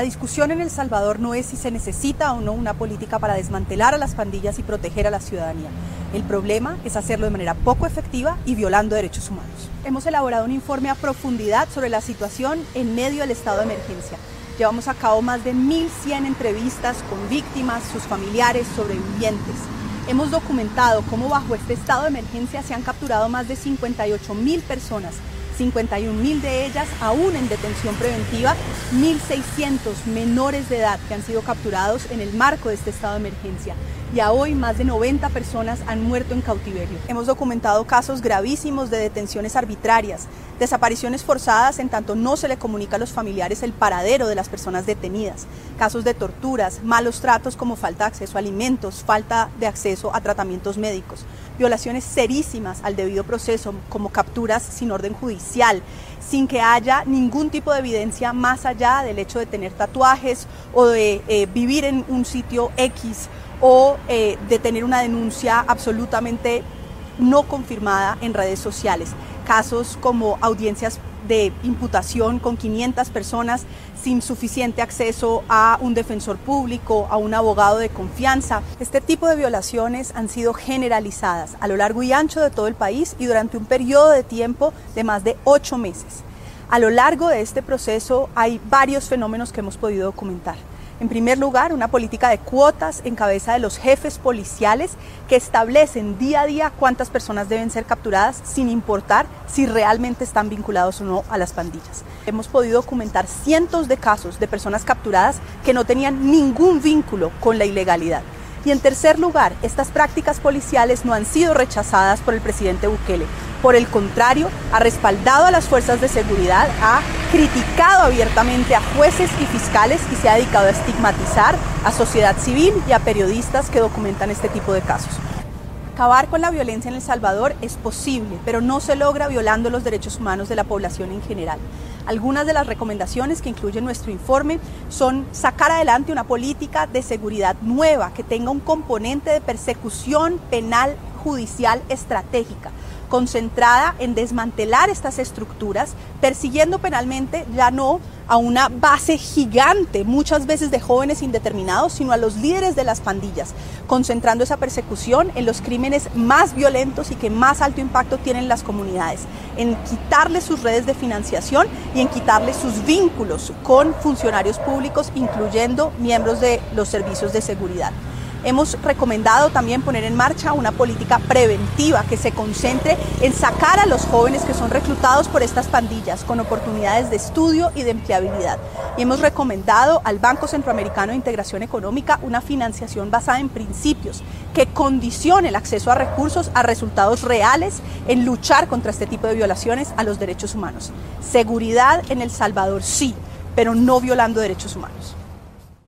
La discusión en El Salvador no es si se necesita o no una política para desmantelar a las pandillas y proteger a la ciudadanía. El problema es hacerlo de manera poco efectiva y violando derechos humanos. Hemos elaborado un informe a profundidad sobre la situación en medio del estado de emergencia. Llevamos a cabo más de 1.100 entrevistas con víctimas, sus familiares, sobrevivientes. Hemos documentado cómo bajo este estado de emergencia se han capturado más de 58 mil personas 51 mil de ellas aún en detención preventiva, 1.600 menores de edad que han sido capturados en el marco de este estado de emergencia y a hoy más de 90 personas han muerto en cautiverio. Hemos documentado casos gravísimos de detenciones arbitrarias, desapariciones forzadas en tanto no se le comunica a los familiares el paradero de las personas detenidas, casos de torturas, malos tratos como falta de acceso a alimentos, falta de acceso a tratamientos médicos, violaciones serísimas al debido proceso como capturas sin orden judicial, sin que haya ningún tipo de evidencia más allá del hecho de tener tatuajes o de eh, vivir en un sitio X o eh, de tener una denuncia absolutamente no confirmada en redes sociales. Casos como audiencias de imputación con 500 personas sin suficiente acceso a un defensor público, a un abogado de confianza. Este tipo de violaciones han sido generalizadas a lo largo y ancho de todo el país y durante un periodo de tiempo de más de ocho meses. A lo largo de este proceso hay varios fenómenos que hemos podido documentar. En primer lugar, una política de cuotas en cabeza de los jefes policiales que establecen día a día cuántas personas deben ser capturadas sin importar si realmente están vinculados o no a las pandillas. Hemos podido documentar cientos de casos de personas capturadas que no tenían ningún vínculo con la ilegalidad. Y en tercer lugar, estas prácticas policiales no han sido rechazadas por el presidente Bukele. Por el contrario, ha respaldado a las fuerzas de seguridad, ha criticado abiertamente a jueces y fiscales y se ha dedicado a estigmatizar a sociedad civil y a periodistas que documentan este tipo de casos. Acabar con la violencia en El Salvador es posible, pero no se logra violando los derechos humanos de la población en general. Algunas de las recomendaciones que incluye nuestro informe son sacar adelante una política de seguridad nueva que tenga un componente de persecución penal judicial estratégica concentrada en desmantelar estas estructuras, persiguiendo penalmente ya no a una base gigante, muchas veces de jóvenes indeterminados, sino a los líderes de las pandillas, concentrando esa persecución en los crímenes más violentos y que más alto impacto tienen las comunidades, en quitarles sus redes de financiación y en quitarles sus vínculos con funcionarios públicos, incluyendo miembros de los servicios de seguridad. Hemos recomendado también poner en marcha una política preventiva que se concentre en sacar a los jóvenes que son reclutados por estas pandillas con oportunidades de estudio y de empleabilidad. Y hemos recomendado al Banco Centroamericano de Integración Económica una financiación basada en principios que condicione el acceso a recursos a resultados reales en luchar contra este tipo de violaciones a los derechos humanos. Seguridad en El Salvador sí, pero no violando derechos humanos.